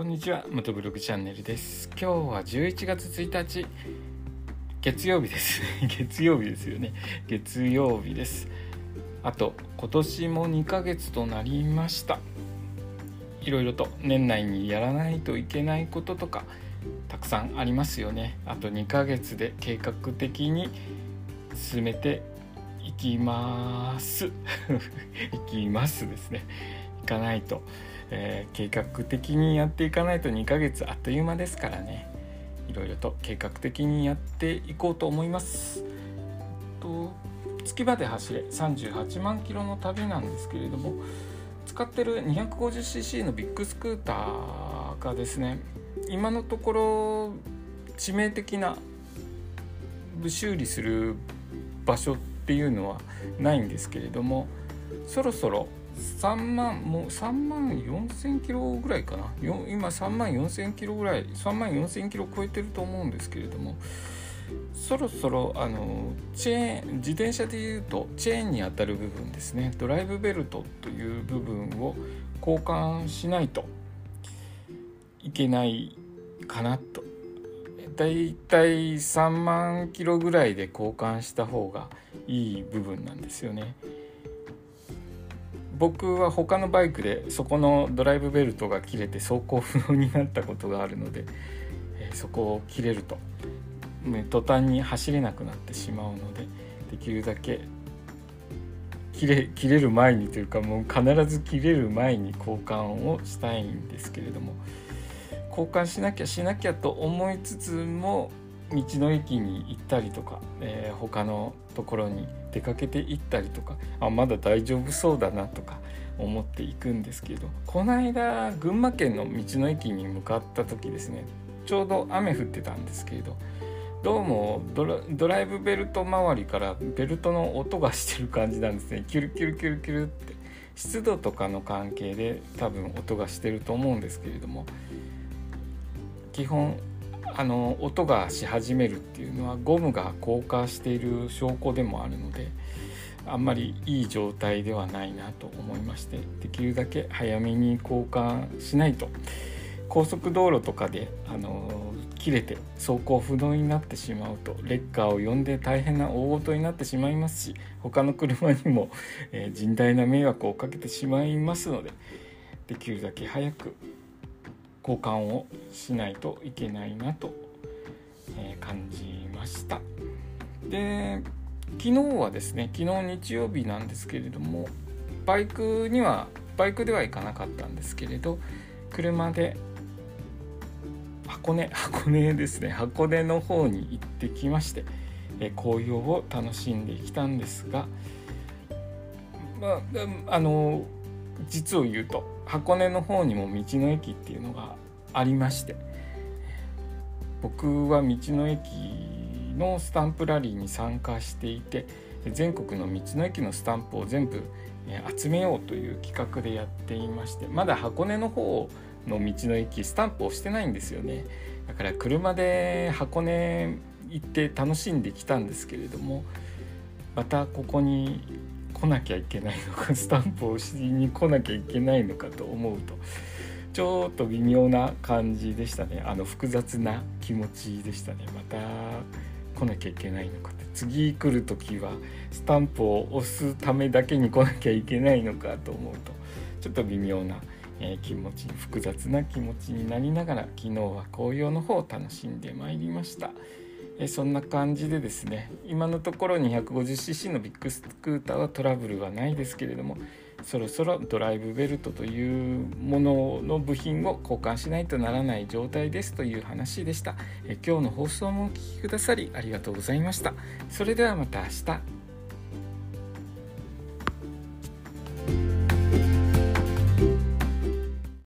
こんにちは元ブログチャンネルです。今日は11月1日月曜日です。月曜日ですよね。月曜日です。あと今年も2ヶ月となりました。いろいろと年内にやらないといけないこととかたくさんありますよね。あと2ヶ月で計画的に進めていきます。いきますですね。いかないと。えー、計画的にやっていかないと2ヶ月あっという間ですからね。いろいろと計画的にやっていこうと思います。と月場で走れ38万キロの旅なんですけれども使ってる 250cc のビッグスクーターがですね今のところ致命的な修理する場所っていうのはないんですけれどもそろそろ3万もう3万4千キロぐらいかな。今3万4千キロぐらい3万4千キロ超えてると思うんですけれども。そろそろあのチェーン自転車でいうとチェーンにあたる部分ですね。ドライブベルトという部分を交換しないといけないかなと。だいたい3万キロぐらいで交換した方がいい部分なんですよね。僕は他のバイクでそこのドライブベルトが切れて走行不能になったことがあるので、え、そこを切れると。ね途端に走れなくなってしまうのでできるだけ切れ切れる前にというかもう必ず切れる前に交換をしたいんですけれども交換しなきゃしなきゃと思いつつも道の駅に行ったりとか、えー、他のところに出かけて行ったりとかあまだ大丈夫そうだなとか思っていくんですけどこの間群馬県の道の駅に向かった時ですねちょうど雨降ってたんですけれどどうもドライブベルト周りからベルトの音がしてる感じなんですね。キュルキュルキュルキュルって湿度とかの関係で多分音がしてると思うんですけれども基本あの音がし始めるっていうのはゴムが硬化している証拠でもあるのであんまりいい状態ではないなと思いましてできるだけ早めに交換しないと高速道路とかであの切れて走行不能になってしまうとレッカーを呼んで大変な大事になってしまいますし他の車にも、えー、甚大な迷惑をかけてしまいますのでできるだけ早く交換をしないといけないなと、え感じました。で昨日はですね昨日日曜日なんですけれどもバイクにはバイクでは行かなかったんですけれど車で箱根 箱根ですね箱根の方に行ってきまして、え紅葉を楽しんできたんですがまああの実を言うと箱根の方にも道の駅っていうのがありまして僕は道の駅のスタンプラリーに参加していて全国の道の駅のスタンプを全部集めようという企画でやっていましてまだ箱根の方の道の駅スタンプをしてないんですよね。だから車で箱根行って楽しんできたんですけれどもまたここに来なきゃいけないのか スタンプをしに来なきゃいけないのかと思うとちょっと微妙な感じでしたね。あの複雑な気持ちでしたね。また来なきゃいけないのかって。次来る時はスタンプを押すためだけに来なきゃいけないのかと思うとちょっと微妙な、え、気持ち複雑な気持ちになりながら昨日は紅葉の方を楽しんでまいりました。えそんな感じでですね今のところ 250cc のビッグスクーターはトラブルはないですけれどもそろそろドライブベルトというものの部品を交換しないとならない状態ですという話でした。え今日の放送もお聴きくださりありがとうございました。それではまた明日。